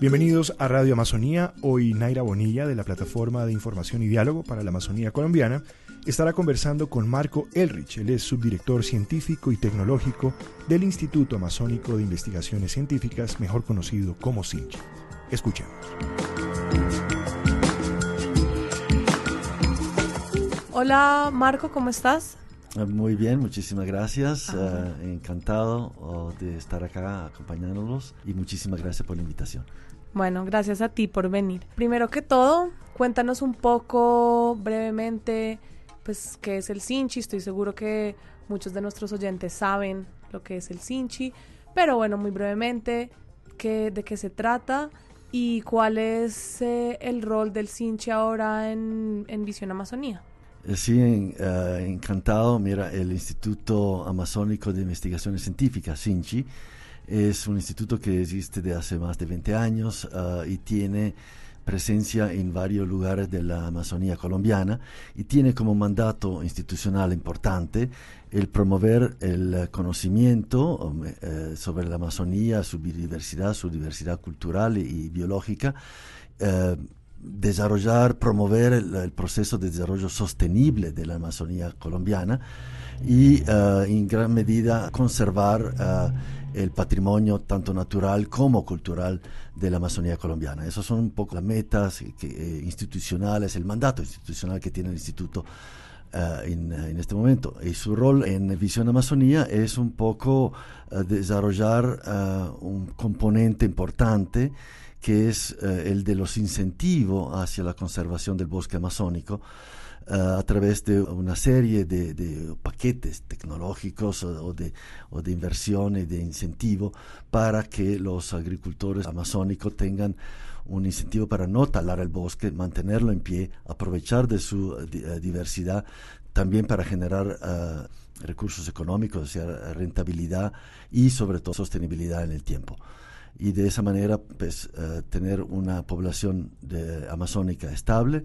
Bienvenidos a Radio Amazonía. Hoy Naira Bonilla de la Plataforma de Información y Diálogo para la Amazonía Colombiana estará conversando con Marco Elrich. Él es subdirector científico y tecnológico del Instituto Amazónico de Investigaciones Científicas, mejor conocido como CINCH. Escuchemos. Hola Marco, ¿cómo estás? Eh, muy bien, muchísimas gracias. Uh, encantado oh, de estar acá acompañándolos y muchísimas gracias por la invitación. Bueno, gracias a ti por venir. Primero que todo, cuéntanos un poco brevemente, pues, qué es el Sinchi. Estoy seguro que muchos de nuestros oyentes saben lo que es el Sinchi, pero bueno, muy brevemente, qué, de qué se trata y cuál es eh, el rol del Sinchi ahora en, en Visión Amazonía. Eh, sí, uh, encantado. Mira, el Instituto Amazónico de Investigaciones Científicas, SINCHI, es un instituto que existe de hace más de 20 años uh, y tiene presencia en varios lugares de la Amazonía colombiana y tiene como mandato institucional importante el promover el conocimiento um, eh, sobre la Amazonía, su biodiversidad, su diversidad cultural y, biológica. Eh, desarrollar, promover el, proceso de desarrollo sostenible de la Amazonía colombiana y uh, en gran medida conservar uh, el patrimonio tanto natural como cultural de la Amazonía colombiana. Esas son un poco las metas eh, institucionales, el mandato institucional que tiene el Instituto uh, en, en, este momento. Y su rol en Visión Amazonía es un poco desarrollar un componente importante que es eh, el de los incentivos hacia la conservación del bosque amazónico eh, a través de una serie de, paquetes tecnológicos o, de, o de inversiones, de incentivo para que los agricultores amazónicos tengan un incentivo para no talar el bosque, mantenerlo en pie, aprovechar de su eh, diversidad, también para generar recursos económicos, o sea, rentabilidad y sobre todo sostenibilidad en el tiempo y de esa manera pues uh, tener una población de, amazónica estable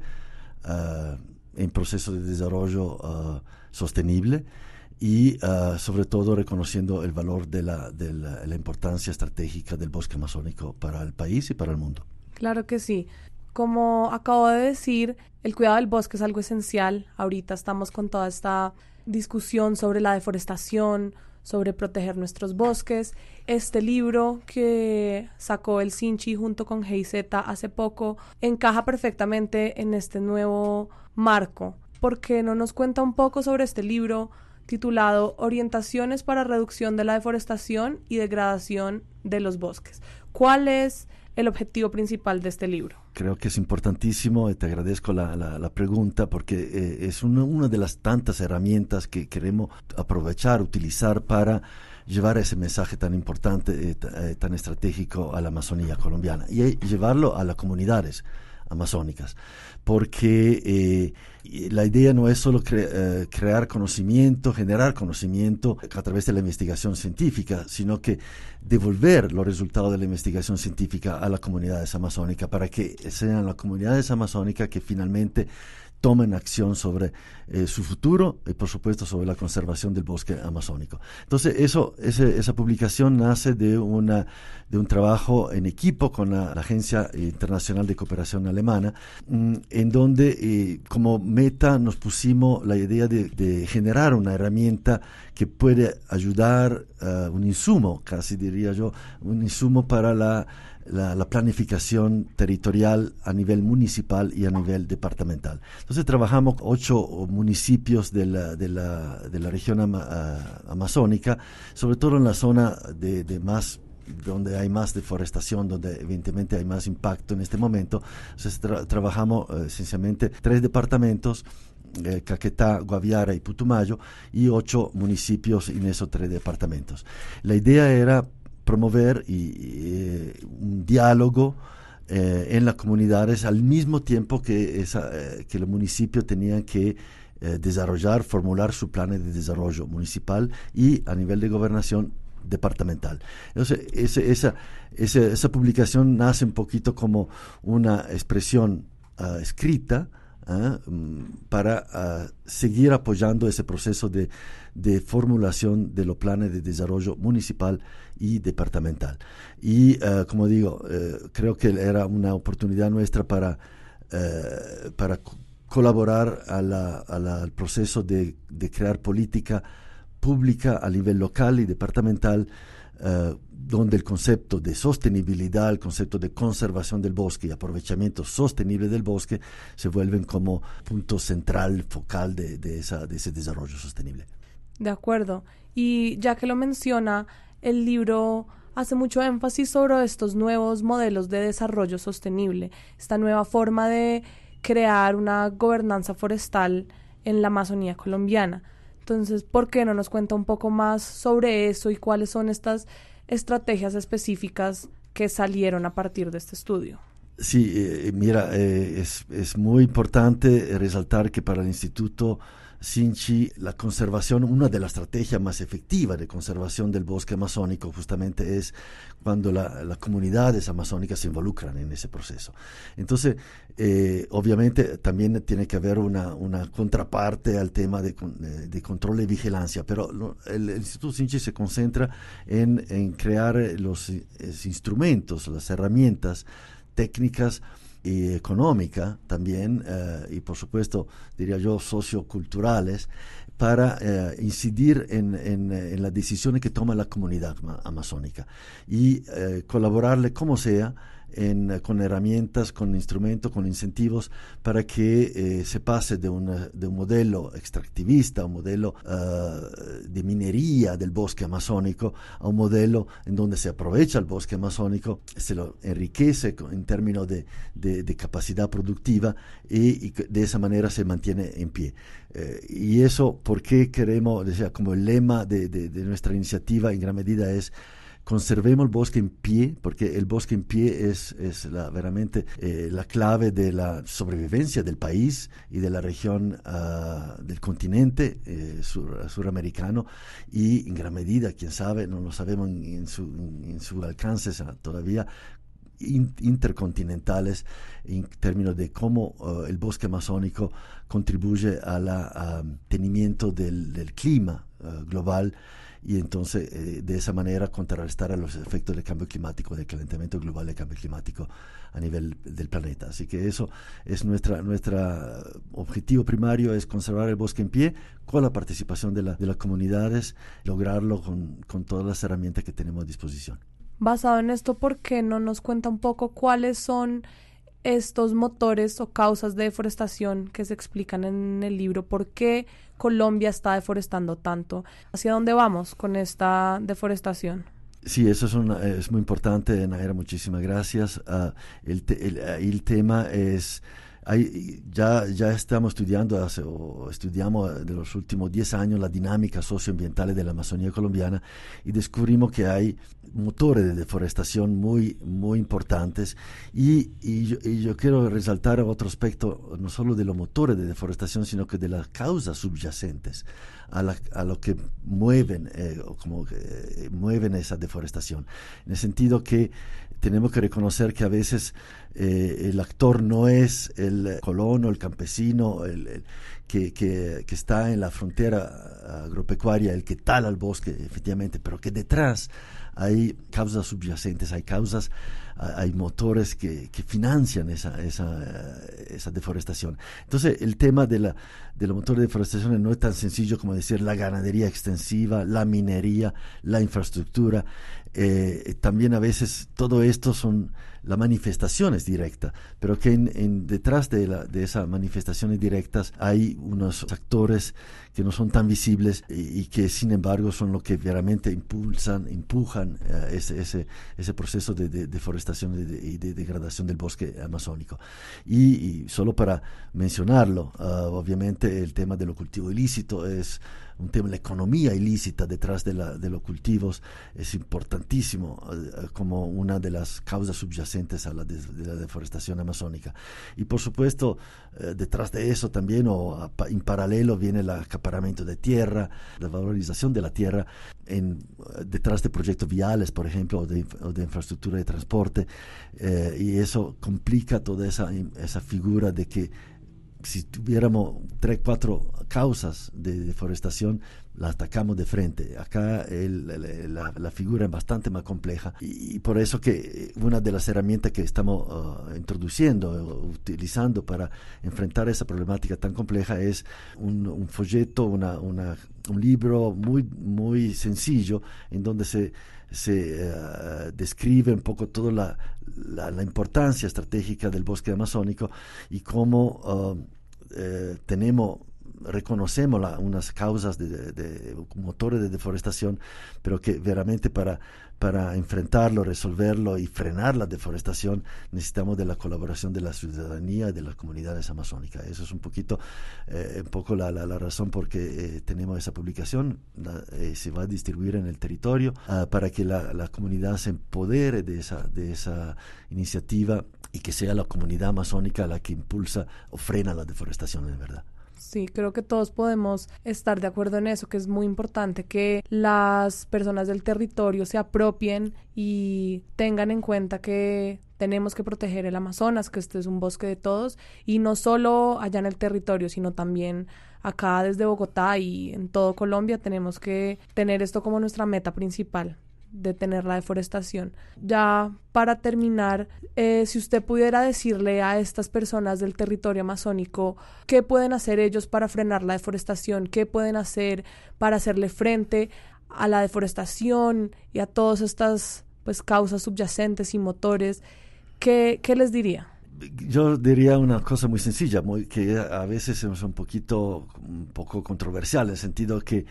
uh, en proceso de desarrollo uh, sostenible y sobre todo reconociendo el valor de la, de la, la importancia estratégica del bosque amazónico para el país y para el mundo. Claro que sí. Como acabo de decir, el cuidado del bosque es algo esencial. Ahorita estamos con toda esta discusión sobre la deforestación, sobre proteger nuestros bosques. Este libro que sacó el Sinchi junto con GIZ hace poco encaja perfectamente en este nuevo marco. ¿Por qué no nos cuenta un poco sobre este libro titulado Orientaciones para reducción de la deforestación y degradación de los bosques? ¿Cuál es el objetivo principal de este libro? Creo que es importantísimo y te agradezco la, la, pregunta porque eh, es una, una, de las tantas herramientas que queremos aprovechar, utilizar para llevar ese mensaje tan importante, eh, eh tan estratégico a la Amazonía colombiana y llevarlo a las comunidades amazónicas, porque eh, la idea no es solo eh, crear conocimiento, generar conocimiento a través de la investigación científica, sino que devolver los resultados de la investigación científica a las comunidades amazónicas para que sean las comunidades amazónicas que finalmente tomen acción sobre eh, su futuro y por supuesto sobre la conservación del bosque amazónico. Entonces eso, ese, esa publicación nace de, una, de un trabajo en equipo con la, Agencia Internacional de Cooperación Alemana, mmm, en donde eh, como meta nos pusimos la idea de, generar una herramienta que puede ayudar, un insumo, casi diría yo, un insumo para la la, la, planificación territorial a nivel municipal y a nivel departamental. Entonces trabajamos ocho municipios de la, de la, región ama, amazónica, sobre todo en la zona de, más donde hay más deforestación, donde evidentemente hay más impacto en este momento. Entonces tra trabajamos uh, esencialmente tres departamentos eh, Caquetá, Guaviara y Putumayo y ocho municipios en esos tres departamentos. La idea era promover y, y, un diálogo eh, en las comunidades al mismo tiempo que, esa, eh, que los municipios tenían que eh, desarrollar, formular su plan de desarrollo municipal y a nivel de gobernación departamental. Entonces, esa, esa, publicación nace un poquito como una expresión uh, escrita ¿ah? mm, para ah, seguir apoyando ese proceso de, formulación de los planes de desarrollo municipal y departamental. Y ah, como digo, eh, creo que era una oportunidad nuestra para, eh, para colaborar al proceso de, de crear política pública a nivel local y departamental eh, donde el concepto de sostenibilidad, el concepto de conservación del bosque y aprovechamiento sostenible del bosque se vuelven como punto central, focal de, de, esa, de ese desarrollo sostenible. De acuerdo. Y ya que lo menciona, el libro hace mucho énfasis sobre estos nuevos modelos de desarrollo sostenible, esta nueva forma de crear una gobernanza forestal en la Amazonía colombiana. Entonces, ¿por qué no nos cuenta un poco más sobre eso y cuáles son estas estrategias específicas que salieron a partir de este estudio? Sí, eh, mira, eh, es, es, muy importante resaltar que para el Instituto Sinchi, la conservación, una de las estrategias más efectivas de conservación del bosque amazónico justamente es cuando las comunidades amazónicas se involucran en ese proceso. Entonces, eh, obviamente también tiene que haber una, contraparte al tema de, control y vigilancia, pero el, Instituto Sinchi se concentra en, en crear los instrumentos, las herramientas técnicas, y económica también, eh, y por supuesto, diría yo, socioculturales, para eh, incidir en, en, las decisiones que toma la comunidad amazónica. Y eh, colaborarle como sea con herramientas, con instrumentos, con incentivos para que eh, se pase de, de, un modelo extractivista, un modelo ah, de minería del bosque amazónico, a un modelo en donde se aprovecha el bosque amazónico, se lo enriquece en términos de, de, capacidad productiva y, de esa manera se mantiene en pie. Eh, y eso, ¿por qué queremos, decía, como el lema de, de nuestra iniciativa en gran medida es conservemos el bosque en pie, porque el bosque en pie es, es la, veramente eh, la clave de la sobrevivencia del país y de la región uh, del continente eh, sur, suramericano. Y en gran medida, quién sabe, no lo sabemos en, su, en su alcance todavía, intercontinentales en términos de cómo uh, el bosque amazónico contribuye al mantenimiento del, del, clima global y entonces eh, de esa manera contrarrestar a los efectos del cambio climático, del calentamiento global, del cambio climático a nivel del planeta. Así que eso es nuestra, nuestra objetivo primario, es conservar el bosque en pie con la participación de, la, de las comunidades, lograrlo con, con todas las herramientas que tenemos a disposición. Basado en esto, ¿por qué no nos cuenta un poco cuáles son estos motores o causas de deforestación que se explican en el libro, por qué Colombia está deforestando tanto, hacia dónde vamos con esta deforestación. Sí, eso es, es muy importante, Naira, muchísimas gracias. Uh, el, el, el, tema es ya, ya estamos estudiando o estudiamos de los últimos 10 años la dinámica socioambiental de la Amazonía colombiana y descubrimos que hay motores de deforestación muy, muy importantes y, y yo, quiero resaltar otro aspecto, no solo de los motores de deforestación, sino que de las causas subyacentes a, la, a lo que mueven, eh, como, eh, mueven esa deforestación. En el sentido que tenemos que reconocer que a veces eh, el actor no es el colono, el campesino, el, que, que, está en la frontera agropecuaria, el que tala el bosque, efectivamente, pero que detrás hay causas subyacentes, hay causas, hay motores que, que financian esa, esa, deforestación. Entonces, el tema de la, de los motores de deforestación no es tan sencillo como decir la ganadería extensiva, la minería, la infraestructura. Eh, también a veces todo esto son las manifestaciones directas, pero que en, detrás de, la, de esas manifestaciones directas hay unos actores que no son tan visibles y, que sin embargo son los que realmente impulsan, empujan eh, ese, ese, ese, proceso de, deforestación y de, degradación del bosque amazónico. Y, solo para mencionarlo, ah, obviamente el tema de lo cultivo ilícito es un tema, la economía ilícita detrás de, la, de los cultivos es importantísimo eh, como una de las causas subyacentes a la, de, la deforestación amazónica. Y por supuesto, eh, detrás de eso también o en paralelo viene el acaparamiento de tierra, la valorización de la tierra en, detrás de proyectos viales, por ejemplo, o de, de infraestructura de transporte, eh, y eso complica toda esa, esa figura de que si tuviéramos tres, cuatro causas de deforestación, la atacamos de frente. Acá la, figura es bastante más compleja y, por eso que una de las herramientas que estamos uh, introduciendo, utilizando para enfrentar esa problemática tan compleja es un, folleto, una, un libro muy, muy sencillo en donde se se uh, describe un poco toda la, la, importancia estratégica del bosque amazónico y cómo uh, eh, tenemos reconocemos unas causas de, motores de deforestación, pero que veramente para, para enfrentarlo, resolverlo y frenar la deforestación necesitamos de la colaboración de la ciudadanía y de las comunidades amazónicas. Eso es un poquito, eh, un poco la, la, razón por que eh, tenemos esa publicación. Eh, se va a distribuir en el territorio ah, para que la, la, comunidad se empodere de esa, de esa iniciativa y que sea la comunidad amazónica la que impulsa o frena la deforestación en verdad. Sí, creo que todos podemos estar de acuerdo en eso, que es muy importante que las personas del territorio se apropien y tengan en cuenta que tenemos que proteger el Amazonas, que este es un bosque de todos, y no solo allá en el territorio, sino también acá desde Bogotá y en todo Colombia tenemos que tener esto como nuestra meta principal detener la deforestación. Ya para terminar, eh, si usted pudiera decirle a estas personas del territorio amazónico qué pueden hacer ellos para frenar la deforestación, qué pueden hacer para hacerle frente a la deforestación y a todas estas pues causas subyacentes y motores, ¿qué, qué les diría? yo diría una cosa muy sencilla, muy, que a veces es un poquito, un poco controversial, en el sentido que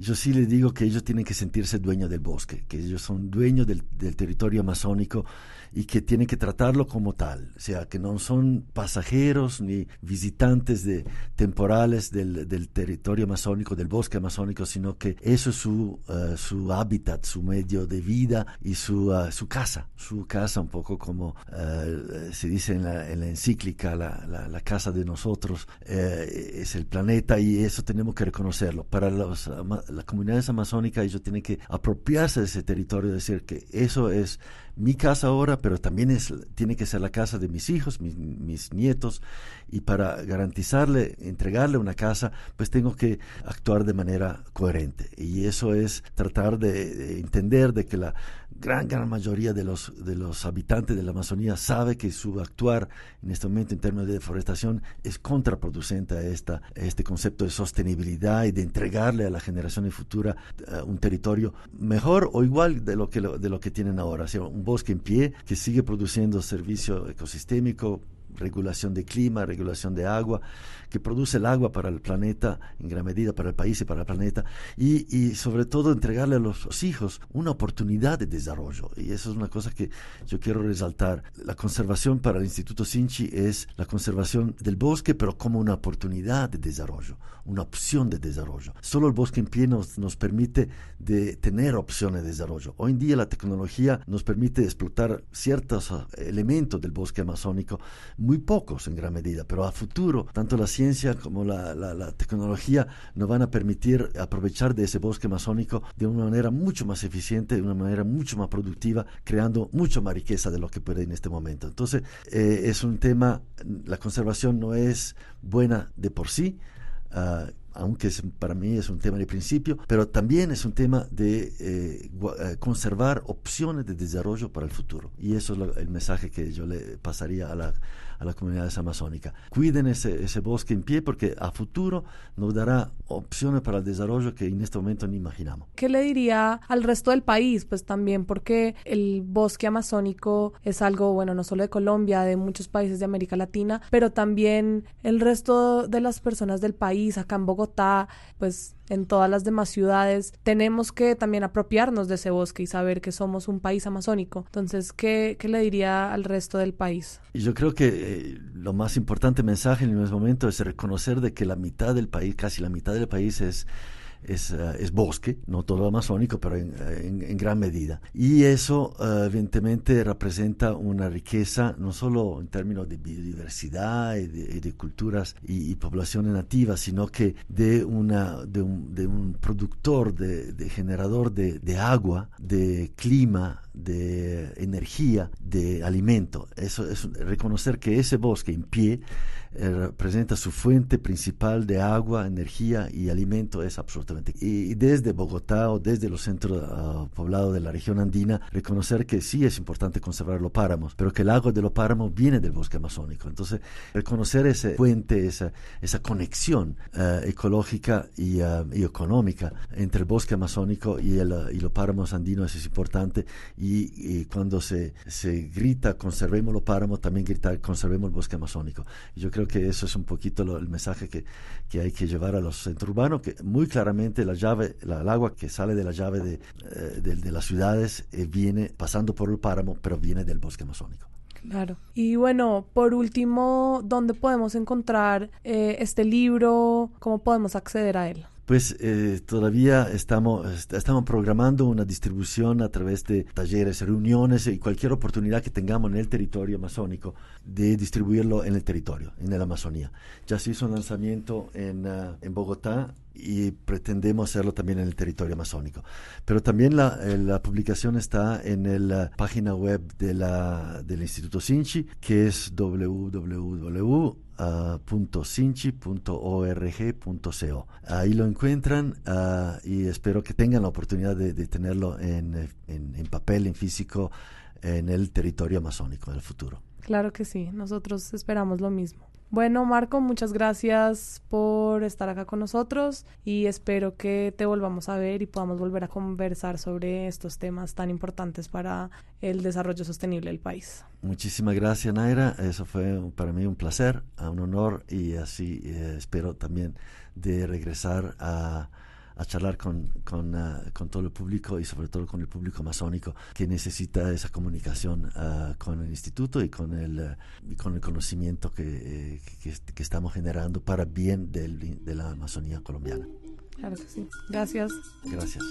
yo sí les digo que ellos tienen que sentirse dueños del bosque, que ellos son dueños del, del territorio amazónico y que tienen que tratarlo como tal, o sea, que no son pasajeros ni visitantes de, temporales del, del territorio amazónico, del bosque amazónico, sino que eso es su, uh, su hábitat, su medio de vida y su, uh, su casa, su casa un poco como uh, se dice en la, en la encíclica, la, la, la, casa de nosotros, es el planeta y eso tenemos que reconocerlo. Para los, las comunidades amazónicas ellos tienen que apropiarse de ese territorio, decir que eso es mi casa ahora, pero también es, tiene que ser la casa de mis hijos, mis, nietos, y para garantizarle, entregarle una casa, pues tengo que actuar de manera coherente. Y eso es tratar de entender de que la, gran, gran mayoría de los, de los habitantes de la Amazonía sabe que su actuar en este momento en términos de deforestación es contraproducente a, esta, este concepto de sostenibilidad y de entregarle a la generación futura uh, un territorio mejor o igual de lo que, de lo que tienen ahora. Sea, un bosque en pie que sigue produciendo servicio ecosistémico, regulación de clima, regulación de agua, que produce el agua para el planeta, en gran medida para el país y para el planeta, y, sobre todo entregarle a los, hijos una oportunidad de desarrollo. Y eso es una cosa que yo quiero resaltar. La conservación para el Instituto Sinchi es la conservación del bosque, pero como una oportunidad de desarrollo, una opción de desarrollo. Solo el bosque en pie nos, nos permite de tener opciones de desarrollo. Hoy en día la tecnología nos permite explotar ciertos ah, elementos del bosque amazónico, muy pocos en gran medida, pero a futuro, tanto la ciencia como la, la, tecnología nos van a permitir aprovechar de ese bosque amazónico de una manera mucho más eficiente, de una manera mucho más productiva, creando mucho más riqueza de lo que puede en este momento. Entonces, eh, es un tema, la conservación no es buena de por sí, uh, aunque para mí es un tema de principio, pero también es un tema de eh, eh, conservar opciones de desarrollo para el futuro. Y eso es el mensaje que yo le pasaría a la, a las comunidades amazónicas. Cuiden ese, ese bosque en pie porque a futuro nos dará opciones para el desarrollo que en este momento ni imaginamos. ¿Qué le diría al resto del país? Pues también porque el bosque amazónico es algo, bueno, no solo de Colombia, de muchos países de América Latina, pero también el resto de las personas del país, acá en Bogotá, pues en todas las demás ciudades, tenemos que también apropiarnos de ese bosque y saber que somos un país amazónico. Entonces, ¿qué, qué le diría al resto del país? Yo creo que eh, lo más importante mensaje en este momento es reconocer de que la mitad del país, casi la mitad del país es es, eh, es, bosque, no todo amazónico, pero en, en, gran medida. Y eso uh, evidentemente representa una riqueza no solo en términos de biodiversidad y de, culturas y, poblaciones nativas, sino que de, una, de, un, de un productor, de, de generador de, de agua, de clima, de energía, de alimento. Eso es reconocer que ese bosque en pie representa su fuente principal de agua, energía y alimento, es absolutamente. Y, desde Bogotá o desde los centros ah, poblados de la región andina, reconocer que sí es importante conservar los páramos, pero que el agua de los páramos viene del bosque amazónico. Entonces, reconocer esa fuente, esa, esa conexión uh, ecológica y, uh, y, económica entre el bosque amazónico y, el, y los páramos andinos es importante. Y, y, cuando se, se grita conservemos los páramos, también gritar conservemos el bosque amazónico. Yo creo que eso es un poquito lo, el mensaje que, que, hay que llevar a los centros urbanos, que muy claramente la llave, la, el agua que sale de la llave de, eh, de, las ciudades eh, viene pasando por el páramo, pero viene del bosque amazónico. Claro. Y bueno, por último, ¿dónde podemos encontrar eh, este libro? ¿Cómo podemos acceder a él? Pues eh, todavía estamos, estamos programando una distribución a través de talleres, reuniones y cualquier oportunidad que tengamos en el territorio amazónico de distribuirlo en el territorio, en la Amazonía. Ya se hizo un lanzamiento en, uh, en Bogotá y pretendemos hacerlo también en el territorio amazónico. Pero también la, eh, la publicación está en la página web de del Instituto Sinchi, que es www uh, Ahí lo encuentran uh, y espero que tengan la oportunidad de, de tenerlo en, en, en, papel, en físico, en el territorio amazónico en el futuro. Claro que sí, nosotros esperamos lo mismo. Bueno, Marco, muchas gracias por estar acá con nosotros y espero que te volvamos a ver y podamos volver a conversar sobre estos temas tan importantes para el desarrollo sostenible del país. Muchísimas gracias, Naira. Eso fue para mí un placer, un honor y así eh, espero también de regresar a a charlar con, con, uh, con, todo el público y sobre todo con el público amazónico que necesita esa comunicación uh, con el instituto y con el, uh, con el conocimiento que, que, que, estamos generando para bien del, de la Amazonía colombiana. Claro que sí. Gracias. Gracias.